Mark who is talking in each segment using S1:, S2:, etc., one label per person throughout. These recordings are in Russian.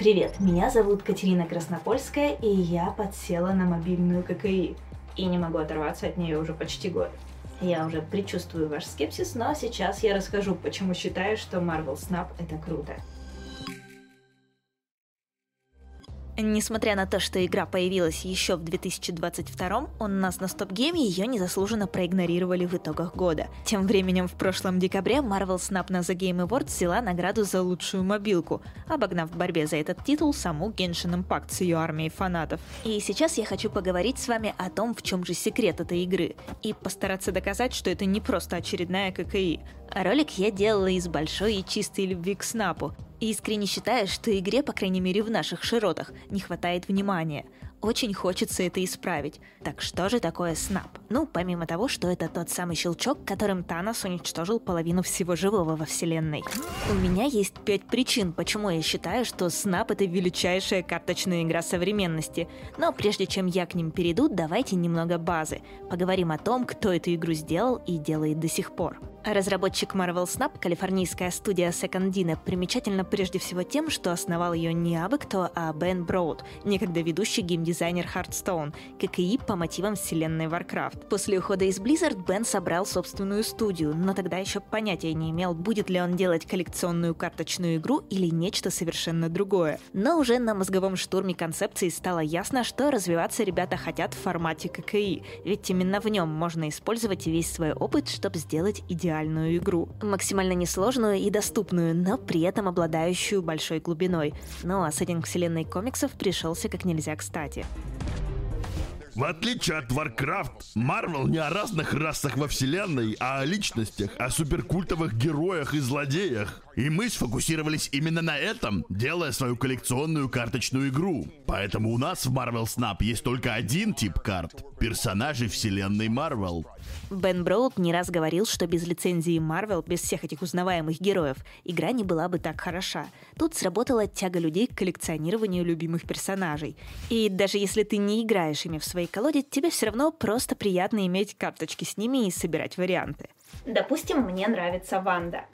S1: Привет, меня зовут Катерина Краснопольская, и я подсела на мобильную ККИ. И не могу оторваться от нее уже почти год. Я уже предчувствую ваш скепсис, но сейчас я расскажу, почему считаю, что Marvel Snap это круто.
S2: Несмотря на то, что игра появилась еще в 2022, у нас на стоп-гейме ее незаслуженно проигнорировали в итогах года. Тем временем в прошлом декабре Marvel Snap на The Game Awards взяла награду за лучшую мобилку, обогнав в борьбе за этот титул саму Genshin Impact с ее армией фанатов. И сейчас я хочу поговорить с вами о том, в чем же секрет этой игры, и постараться доказать, что это не просто очередная ККИ. Ролик я делала из большой и чистой любви к Снапу, Искренне считаю, что игре, по крайней мере в наших широтах, не хватает внимания. Очень хочется это исправить. Так что же такое снап? Ну, помимо того, что это тот самый щелчок, которым Танос уничтожил половину всего живого во вселенной. У меня есть пять причин, почему я считаю, что снап это величайшая карточная игра современности. Но прежде чем я к ним перейду, давайте немного базы. Поговорим о том, кто эту игру сделал и делает до сих пор. Разработчик Marvel Snap, калифорнийская студия Second Dino, примечательна прежде всего тем, что основал ее не абы кто, а Бен Броуд, некогда ведущий геймдизайнер Hearthstone, ККИ по мотивам вселенной Warcraft. После ухода из Blizzard Бен собрал собственную студию, но тогда еще понятия не имел, будет ли он делать коллекционную карточную игру или нечто совершенно другое. Но уже на мозговом штурме концепции стало ясно, что развиваться ребята хотят в формате ККИ, ведь именно в нем можно использовать весь свой опыт, чтобы сделать идеальный идеальную игру. Максимально несложную и доступную, но при этом обладающую большой глубиной. Ну а сеттинг вселенной комиксов пришелся как нельзя кстати.
S3: В отличие от Warcraft, Marvel не о разных расах во вселенной, а о личностях, о суперкультовых героях и злодеях. И мы сфокусировались именно на этом, делая свою коллекционную карточную игру. Поэтому у нас в Marvel Snap есть только один тип карт — персонажи вселенной Marvel.
S2: Бен Броуд не раз говорил, что без лицензии Marvel, без всех этих узнаваемых героев, игра не была бы так хороша. Тут сработала тяга людей к коллекционированию любимых персонажей. И даже если ты не играешь ими в своей колоде, тебе все равно просто приятно иметь карточки с ними и собирать варианты.
S1: Допустим, мне нравится Ванда.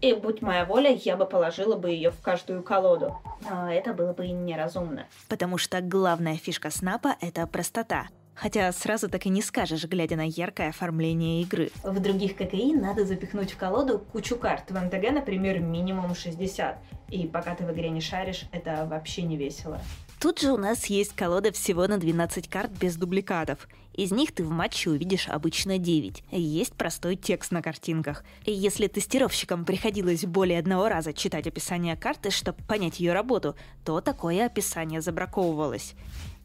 S1: И будь моя воля, я бы положила бы ее в каждую колоду. Но это было бы неразумно.
S2: Потому что главная фишка снапа — это простота. Хотя сразу так и не скажешь, глядя на яркое оформление игры.
S1: В других ККИ надо запихнуть в колоду кучу карт. В МТГ, например, минимум 60. И пока ты в игре не шаришь, это вообще не весело.
S2: Тут же у нас есть колода всего на 12 карт без дубликатов. Из них ты в матче увидишь обычно 9. Есть простой текст на картинках. И если тестировщикам приходилось более одного раза читать описание карты, чтобы понять ее работу, то такое описание забраковывалось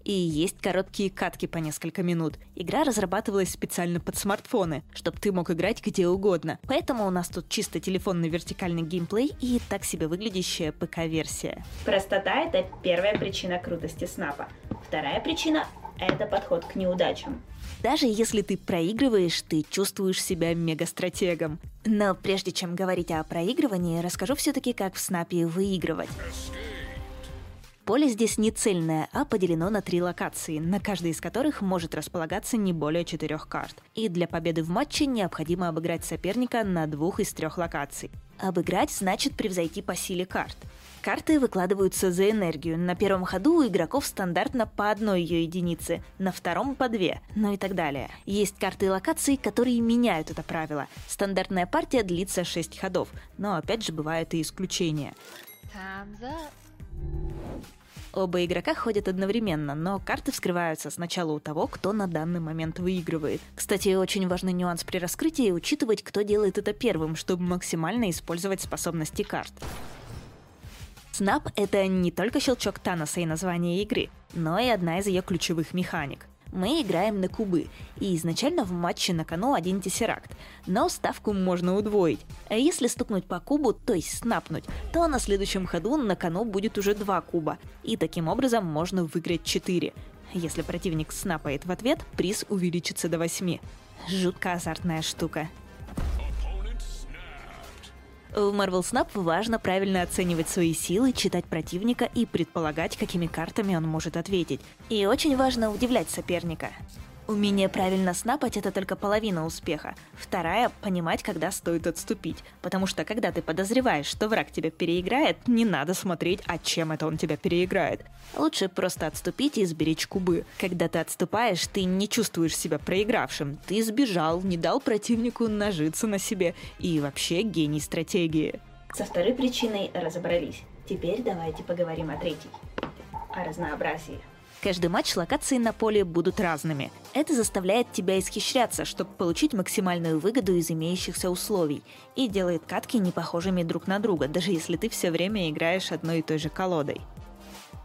S2: и есть короткие катки по несколько минут. Игра разрабатывалась специально под смартфоны, чтобы ты мог играть где угодно. Поэтому у нас тут чисто телефонный вертикальный геймплей и так себе выглядящая ПК-версия.
S1: Простота — это первая причина крутости снапа. Вторая причина — это подход к неудачам.
S2: Даже если ты проигрываешь, ты чувствуешь себя мегастратегом. Но прежде чем говорить о проигрывании, расскажу все-таки, как в снапе выигрывать. Поле здесь не цельное, а поделено на три локации, на каждой из которых может располагаться не более четырех карт. И для победы в матче необходимо обыграть соперника на двух из трех локаций. Обыграть значит превзойти по силе карт. Карты выкладываются за энергию. На первом ходу у игроков стандартно по одной ее единице, на втором по две, ну и так далее. Есть карты и локации, которые меняют это правило. Стандартная партия длится 6 ходов, но опять же бывают и исключения. Time's up. Оба игрока ходят одновременно, но карты вскрываются сначала у того, кто на данный момент выигрывает. Кстати, очень важный нюанс при раскрытии — учитывать, кто делает это первым, чтобы максимально использовать способности карт. Снап — это не только щелчок Таноса и название игры, но и одна из ее ключевых механик — мы играем на кубы, и изначально в матче на кону один тессеракт, но ставку можно удвоить. А если стукнуть по кубу, то есть снапнуть, то на следующем ходу на кону будет уже два куба, и таким образом можно выиграть 4. Если противник снапает в ответ, приз увеличится до 8. Жутко азартная штука. В Marvel Snap важно правильно оценивать свои силы, читать противника и предполагать, какими картами он может ответить. И очень важно удивлять соперника. Умение правильно снапать — это только половина успеха. Вторая — понимать, когда стоит отступить. Потому что, когда ты подозреваешь, что враг тебя переиграет, не надо смотреть, а чем это он тебя переиграет. Лучше просто отступить и сберечь кубы. Когда ты отступаешь, ты не чувствуешь себя проигравшим. Ты сбежал, не дал противнику нажиться на себе. И вообще гений стратегии.
S1: Со второй причиной разобрались. Теперь давайте поговорим о третьей. О разнообразии.
S2: Каждый матч локации на поле будут разными. Это заставляет тебя исхищряться, чтобы получить максимальную выгоду из имеющихся условий, и делает катки не похожими друг на друга, даже если ты все время играешь одной и той же колодой.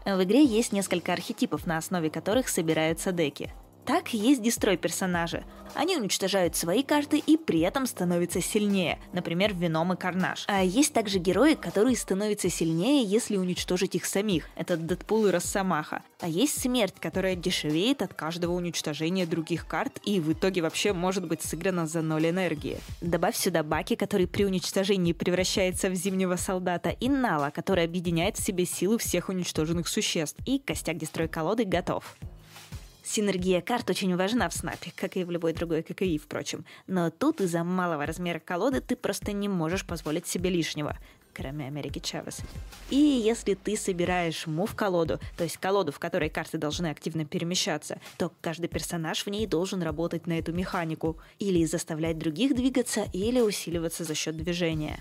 S2: В игре есть несколько архетипов, на основе которых собираются деки. Так есть дестрой персонажи. Они уничтожают свои карты и при этом становятся сильнее, например, Веном и Карнаж. А есть также герои, которые становятся сильнее, если уничтожить их самих. Это Дэдпул и Росомаха. А есть смерть, которая дешевеет от каждого уничтожения других карт и в итоге вообще может быть сыграна за ноль энергии. Добавь сюда Баки, который при уничтожении превращается в зимнего солдата, и Нала, который объединяет в себе силу всех уничтоженных существ. И костяк дестрой колоды готов. Синергия карт очень важна в снапе, как и в любой другой ККИ, впрочем. Но тут из-за малого размера колоды ты просто не можешь позволить себе лишнего кроме Америки Чавес. И если ты собираешь мув-колоду, то есть колоду, в которой карты должны активно перемещаться, то каждый персонаж в ней должен работать на эту механику, или заставлять других двигаться, или усиливаться за счет движения.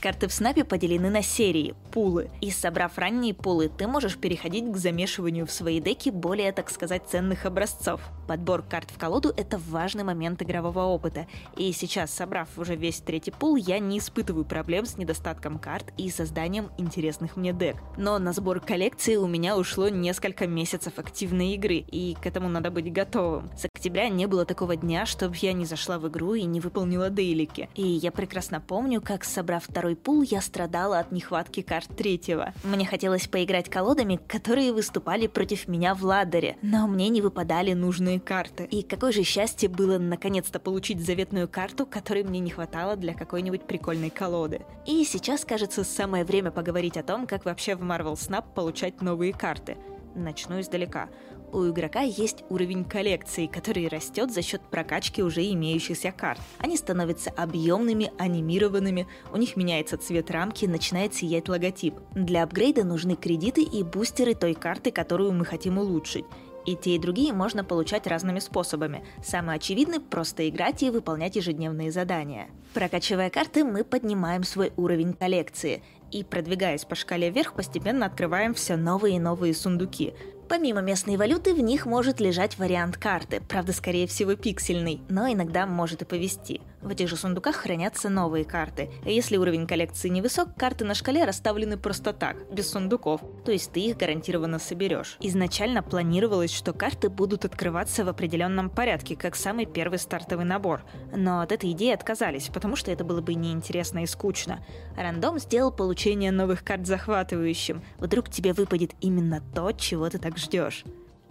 S2: Карты в снапе поделены на серии, пулы, и собрав ранние пулы, ты можешь переходить к замешиванию в свои деки более, так сказать, ценных образцов. Подбор карт в колоду — это важный момент игрового опыта, и сейчас, собрав уже весь третий пул, я не испытываю проблем с недостатком карт и созданием интересных мне дек. Но на сбор коллекции у меня ушло несколько месяцев активной игры, и к этому надо быть готовым. С октября не было такого дня, чтобы я не зашла в игру и не выполнила дейлики. И я прекрасно помню, как, собрав второй второй пул я страдала от нехватки карт третьего. Мне хотелось поиграть колодами, которые выступали против меня в ладере, но мне не выпадали нужные карты. И какое же счастье было наконец-то получить заветную карту, которой мне не хватало для какой-нибудь прикольной колоды. И сейчас, кажется, самое время поговорить о том, как вообще в Marvel Snap получать новые карты. Начну издалека у игрока есть уровень коллекции, который растет за счет прокачки уже имеющихся карт. Они становятся объемными, анимированными, у них меняется цвет рамки, начинает сиять логотип. Для апгрейда нужны кредиты и бустеры той карты, которую мы хотим улучшить. И те, и другие можно получать разными способами. Самый очевидный – просто играть и выполнять ежедневные задания. Прокачивая карты, мы поднимаем свой уровень коллекции. И, продвигаясь по шкале вверх, постепенно открываем все новые и новые сундуки. Помимо местной валюты, в них может лежать вариант карты, правда, скорее всего, пиксельный, но иногда может и повести. В этих же сундуках хранятся новые карты. Если уровень коллекции невысок, карты на шкале расставлены просто так, без сундуков, то есть ты их гарантированно соберешь. Изначально планировалось, что карты будут открываться в определенном порядке, как самый первый стартовый набор. Но от этой идеи отказались, потому что это было бы неинтересно и скучно. Рандом сделал получение новых карт захватывающим. Вдруг тебе выпадет именно то, чего ты так ждешь.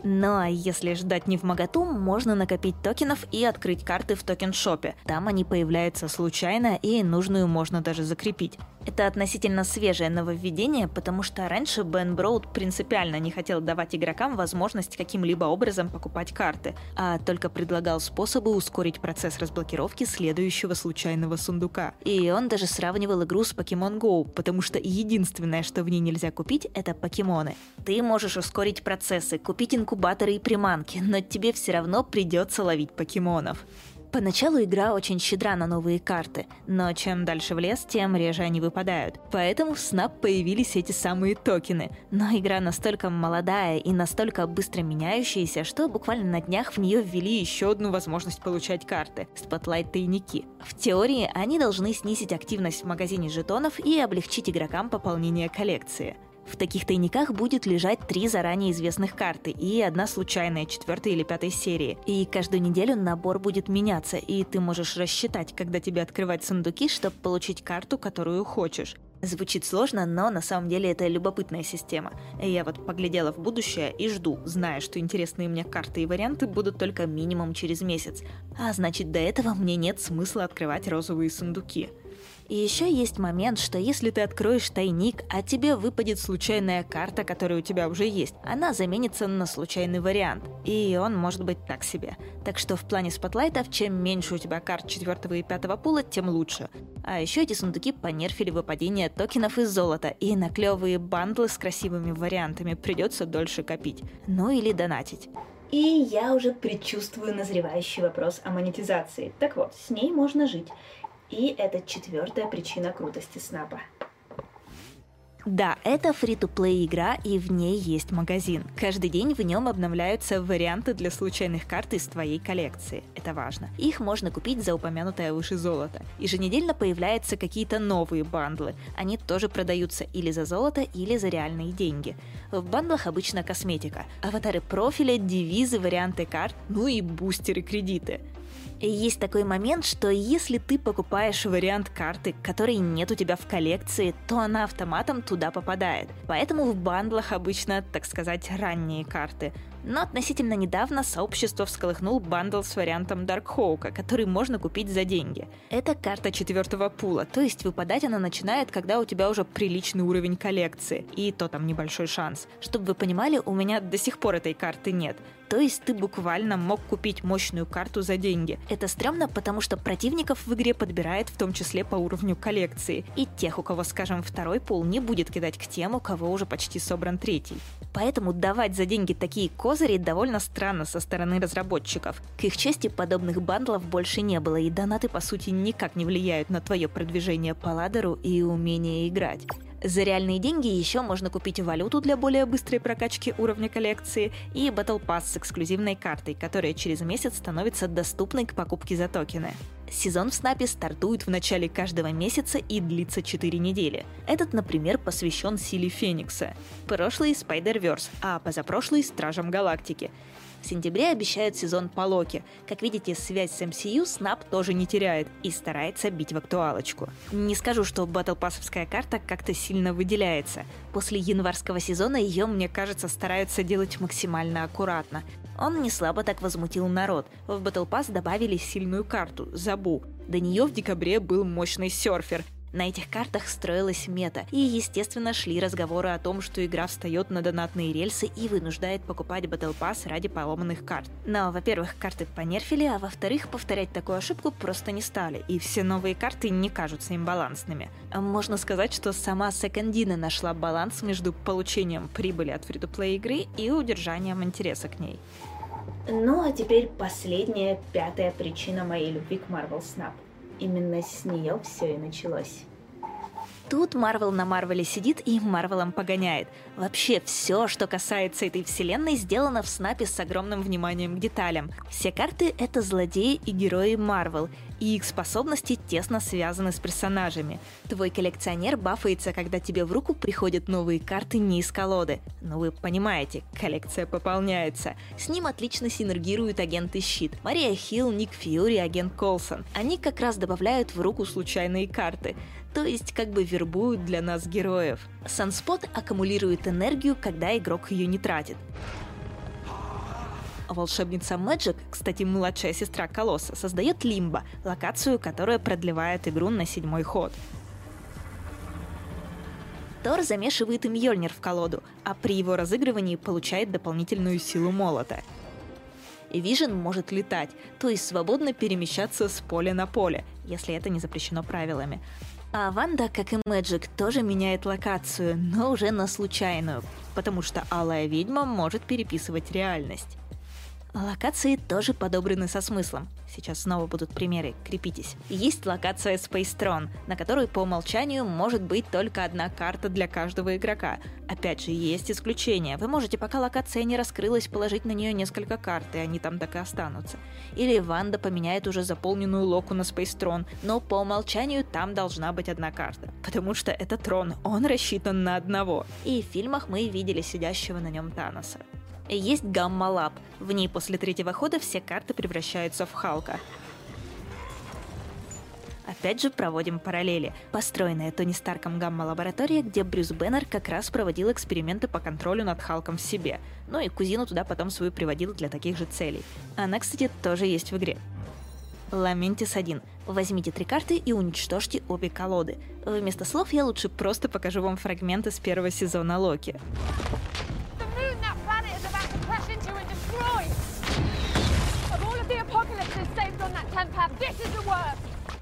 S2: Ну а если ждать не в моготу, можно накопить токенов и открыть карты в токен-шопе. Там они появляются случайно и нужную можно даже закрепить. Это относительно свежее нововведение, потому что раньше Бен Броуд принципиально не хотел давать игрокам возможность каким-либо образом покупать карты, а только предлагал способы ускорить процесс разблокировки следующего случайного сундука. И он даже сравнивал игру с Pokemon Go, потому что единственное, что в ней нельзя купить, это покемоны. Ты можешь ускорить процессы, купить инкубаторы и приманки, но тебе все равно придется ловить покемонов. Поначалу игра очень щедра на новые карты, но чем дальше в лес, тем реже они выпадают. Поэтому в Snap появились эти самые токены. Но игра настолько молодая и настолько быстро меняющаяся, что буквально на днях в нее ввели еще одну возможность получать карты – спотлайт-тайники. В теории они должны снизить активность в магазине жетонов и облегчить игрокам пополнение коллекции. В таких тайниках будет лежать три заранее известных карты и одна случайная четвертой или пятой серии. И каждую неделю набор будет меняться, и ты можешь рассчитать, когда тебе открывать сундуки, чтобы получить карту, которую хочешь. Звучит сложно, но на самом деле это любопытная система. Я вот поглядела в будущее и жду, зная, что интересные мне карты и варианты будут только минимум через месяц. А значит, до этого мне нет смысла открывать розовые сундуки. И еще есть момент, что если ты откроешь тайник, а тебе выпадет случайная карта, которая у тебя уже есть, она заменится на случайный вариант. И он может быть так себе. Так что в плане спотлайтов, чем меньше у тебя карт четвертого и пятого пула, тем лучше. А еще эти сундуки понерфили выпадение токенов из золота, и на клевые бандлы с красивыми вариантами придется дольше копить. Ну или донатить.
S1: И я уже предчувствую назревающий вопрос о монетизации. Так вот, с ней можно жить. И это четвертая причина крутости снапа.
S2: Да, это фри-то-плей игра, и в ней есть магазин. Каждый день в нем обновляются варианты для случайных карт из твоей коллекции. Это важно. Их можно купить за упомянутое выше золото. Еженедельно появляются какие-то новые бандлы. Они тоже продаются или за золото, или за реальные деньги. В бандлах обычно косметика, аватары профиля, девизы, варианты карт, ну и бустеры кредиты. Есть такой момент, что если ты покупаешь вариант карты, который нет у тебя в коллекции, то она автоматом туда попадает. Поэтому в бандлах обычно, так сказать, ранние карты. Но относительно недавно сообщество всколыхнул бандл с вариантом Даркхоука, который можно купить за деньги. Это карта четвертого пула, то есть выпадать она начинает, когда у тебя уже приличный уровень коллекции, и то там небольшой шанс. Чтобы вы понимали, у меня до сих пор этой карты нет. То есть ты буквально мог купить мощную карту за деньги. Это стрёмно, потому что противников в игре подбирает в том числе по уровню коллекции. И тех, у кого, скажем, второй пул, не будет кидать к тем, у кого уже почти собран третий. Поэтому давать за деньги такие козыри довольно странно со стороны разработчиков. К их чести, подобных бандлов больше не было, и донаты по сути никак не влияют на твое продвижение по ладеру и умение играть. За реальные деньги еще можно купить валюту для более быстрой прокачки уровня коллекции и Battle Pass с эксклюзивной картой, которая через месяц становится доступной к покупке за токены. Сезон в Снапе стартует в начале каждого месяца и длится 4 недели. Этот, например, посвящен силе Феникса. Прошлый — Spider-Verse, а позапрошлый — Стражам Галактики. В сентябре обещают сезон по Локи. Как видите, связь с MCU Снап тоже не теряет и старается бить в актуалочку. Не скажу, что батлпассовская карта как-то сильно выделяется. После январского сезона ее, мне кажется, стараются делать максимально аккуратно. Он не слабо так возмутил народ. В Battle Pass добавили сильную карту – Забу. До нее в декабре был мощный серфер – на этих картах строилась мета, и, естественно, шли разговоры о том, что игра встает на донатные рельсы и вынуждает покупать Battle Pass ради поломанных карт. Но, во-первых, карты понерфили, а во-вторых, повторять такую ошибку просто не стали, и все новые карты не кажутся им балансными. Можно сказать, что сама Секондина нашла баланс между получением прибыли от фри-то-плей игры и удержанием интереса к ней.
S1: Ну а теперь последняя, пятая причина моей любви к Marvel Snap. Именно с нее все и началось.
S2: Тут Марвел на Марвеле сидит и Марвелом погоняет. Вообще все, что касается этой вселенной, сделано в снапе с огромным вниманием к деталям. Все карты — это злодеи и герои Марвел, и их способности тесно связаны с персонажами. Твой коллекционер бафается, когда тебе в руку приходят новые карты не из колоды. Ну вы понимаете, коллекция пополняется. С ним отлично синергируют агенты Щит. Мария Хилл, Ник Фьюри, агент Колсон. Они как раз добавляют в руку случайные карты то есть как бы вербуют для нас героев. Санспот аккумулирует энергию, когда игрок ее не тратит. Волшебница Magic, кстати, младшая сестра Колосса, создает Лимба, локацию, которая продлевает игру на седьмой ход. Тор замешивает им Йольнир в колоду, а при его разыгрывании получает дополнительную силу молота. Вижен может летать, то есть свободно перемещаться с поля на поле, если это не запрещено правилами. А Ванда, как и Мэджик, тоже меняет локацию, но уже на случайную, потому что Алая Ведьма может переписывать реальность. Локации тоже подобраны со смыслом. Сейчас снова будут примеры, крепитесь. Есть локация Space Throne, на которой по умолчанию может быть только одна карта для каждого игрока. Опять же, есть исключения. Вы можете, пока локация не раскрылась, положить на нее несколько карт, и они там так и останутся. Или Ванда поменяет уже заполненную локу на Space Throne, но по умолчанию там должна быть одна карта. Потому что это трон, он рассчитан на одного. И в фильмах мы видели сидящего на нем Таноса. Есть Gamma Lab. В ней после третьего хода все карты превращаются в Халка. Опять же проводим параллели. Построенная Тони Старком гамма-лаборатория, где Брюс Беннер как раз проводил эксперименты по контролю над Халком в себе. Ну и кузину туда потом свою приводил для таких же целей. Она, кстати, тоже есть в игре. Ламентис 1. Возьмите три карты и уничтожьте обе колоды. Вместо слов я лучше просто покажу вам фрагменты с первого сезона Локи.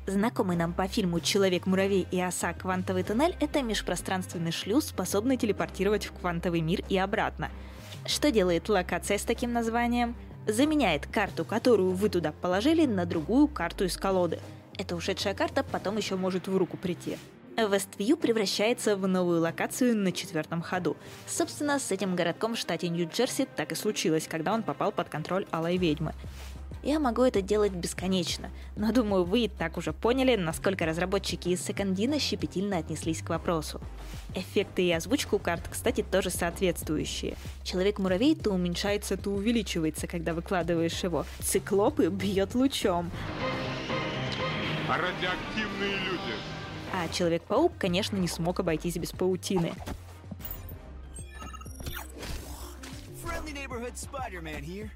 S2: Знакомый нам по фильму «Человек-муравей» и «Оса. Квантовый туннель» — это межпространственный шлюз, способный телепортировать в квантовый мир и обратно. Что делает локация с таким названием? Заменяет карту, которую вы туда положили, на другую карту из колоды. Эта ушедшая карта потом еще может в руку прийти. Вествью превращается в новую локацию на четвертом ходу. Собственно, с этим городком в штате Нью-Джерси так и случилось, когда он попал под контроль Алой Ведьмы. Я могу это делать бесконечно, но думаю, вы и так уже поняли, насколько разработчики из Секондина щепетильно отнеслись к вопросу. Эффекты и озвучка у карт, кстати, тоже соответствующие. Человек-муравей то уменьшается, то увеличивается, когда выкладываешь его. Циклопы бьет лучом.
S4: Радиоактивные люди.
S2: А Человек-паук, конечно, не смог обойтись без паутины.
S5: Friendly neighborhood Spider-Man here.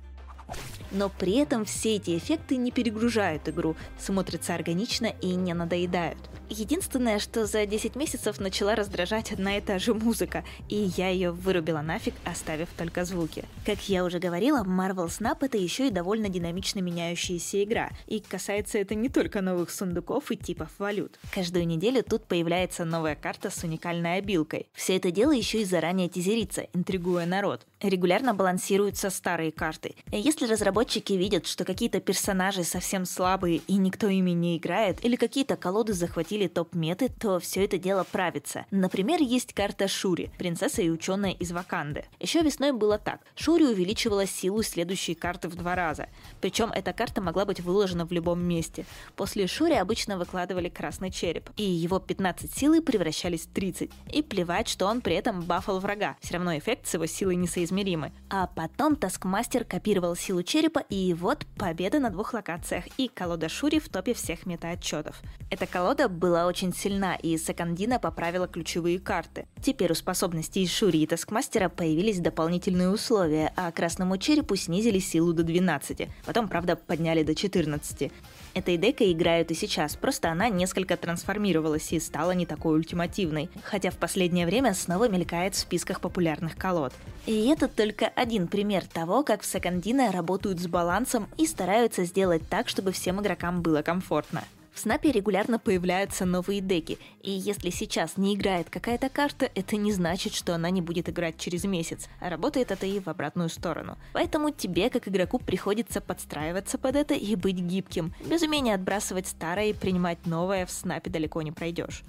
S2: Но при этом все эти эффекты не перегружают игру, смотрятся органично и не надоедают. Единственное, что за 10 месяцев начала раздражать одна и та же музыка, и я ее вырубила нафиг, оставив только звуки. Как я уже говорила, Marvel Snap это еще и довольно динамично меняющаяся игра, и касается это не только новых сундуков и типов валют. Каждую неделю тут появляется новая карта с уникальной обилкой. Все это дело еще и заранее тизерится, интригуя народ. Регулярно балансируются старые карты. Если разработчики видят, что какие-то персонажи совсем слабые и никто ими не играет, или какие-то колоды захватили топ-меты, то все это дело правится. Например, есть карта Шури, принцесса и ученая из Ваканды. Еще весной было так. Шури увеличивала силу следующей карты в два раза. Причем эта карта могла быть выложена в любом месте. После Шури обычно выкладывали красный череп, и его 15 силы превращались в 30. И плевать, что он при этом бафал врага. Все равно эффект с его силой несоизмеримый. А потом Таскмастер копировал силу черепа, и вот победа на двух локациях и колода Шури в топе всех метаотчетов. Эта колода была очень сильна, и Секондина поправила ключевые карты. Теперь у способностей Шури и Таскмастера появились дополнительные условия, а красному черепу снизили силу до 12. Потом, правда, подняли до 14. Этой декой играют и сейчас, просто она несколько трансформировалась и стала не такой ультимативной, хотя в последнее время снова мелькает в списках популярных колод. И это только один пример того, как в Секондина работают с балансом и стараются сделать так, чтобы всем игрокам было комфортно. В Снапе регулярно появляются новые деки, и если сейчас не играет какая-то карта, это не значит, что она не будет играть через месяц, а работает это и в обратную сторону. Поэтому тебе, как игроку, приходится подстраиваться под это и быть гибким. Без умения отбрасывать старое и принимать новое в Снапе далеко не пройдешь.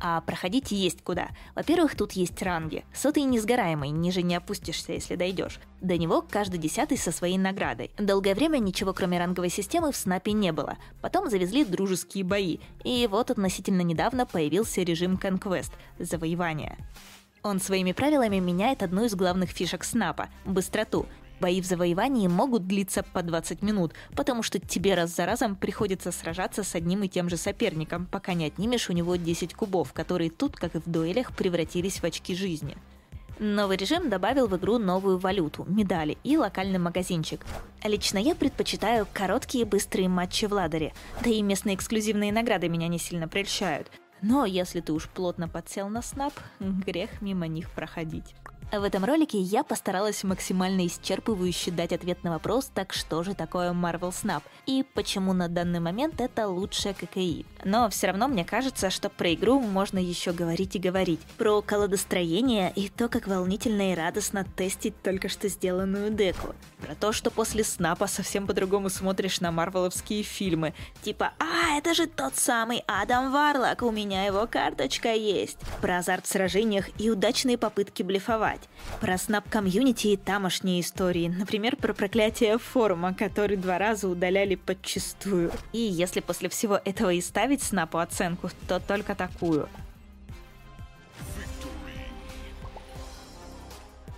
S2: А проходить есть куда. Во-первых, тут есть ранги. Сотый несгораемый, ниже не опустишься, если дойдешь. До него каждый десятый со своей наградой. Долгое время ничего кроме ранговой системы в снапе не было. Потом завезли дружеские бои. И вот относительно недавно появился режим Conquest – завоевание. Он своими правилами меняет одну из главных фишек снапа – быстроту. Бои в завоевании могут длиться по 20 минут, потому что тебе раз за разом приходится сражаться с одним и тем же соперником, пока не отнимешь у него 10 кубов, которые тут, как и в дуэлях, превратились в очки жизни. Новый режим добавил в игру новую валюту, медали и локальный магазинчик. Лично я предпочитаю короткие быстрые матчи в ладере, да и местные эксклюзивные награды меня не сильно прельщают. Но если ты уж плотно подсел на снап, грех мимо них проходить. В этом ролике я постаралась максимально исчерпывающе дать ответ на вопрос, так что же такое Marvel Snap и почему на данный момент это лучшее ККИ. Но все равно мне кажется, что про игру можно еще говорить и говорить. Про колодостроение и то, как волнительно и радостно тестить только что сделанную деку. Про то, что после снапа совсем по-другому смотришь на марвеловские фильмы. Типа, а, это же тот самый Адам Варлок, у меня его карточка есть. Про азарт в сражениях и удачные попытки блефовать. Про снап-комьюнити и тамошние истории. Например, про проклятие форума, который два раза удаляли подчистую. И если после всего этого и ставить снапу оценку, то только такую.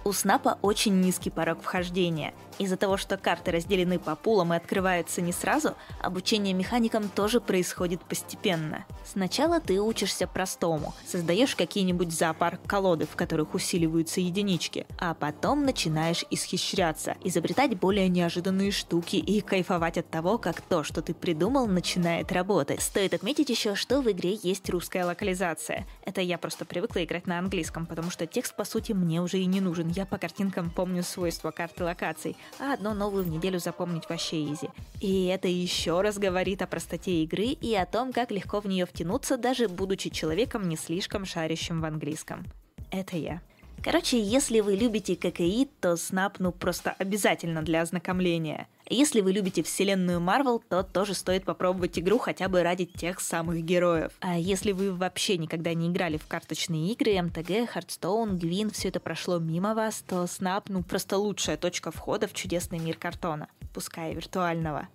S2: У снапа очень низкий порог вхождения. Из-за того, что карты разделены по пулам и открываются не сразу, обучение механикам тоже происходит постепенно. Сначала ты учишься простому, создаешь какие-нибудь зоопарк колоды, в которых усиливаются единички, а потом начинаешь исхищряться, изобретать более неожиданные штуки и кайфовать от того, как то, что ты придумал, начинает работать. Стоит отметить еще, что в игре есть русская локализация. Это я просто привыкла играть на английском, потому что текст, по сути, мне уже и не нужен. Я по картинкам помню свойства карты локаций, а одну новую в неделю запомнить вообще изи. И это еще раз говорит о простоте игры и о том, как легко в нее втянуться, даже будучи человеком не слишком шарящим в английском. Это я. Короче, если вы любите ККИ, то Snap ну просто обязательно для ознакомления. Если вы любите вселенную Марвел, то тоже стоит попробовать игру хотя бы ради тех самых героев. А если вы вообще никогда не играли в карточные игры, MTG, Hearthstone, Гвинт, все это прошло мимо вас, то Snap ну просто лучшая точка входа в чудесный мир картона, пускай виртуального.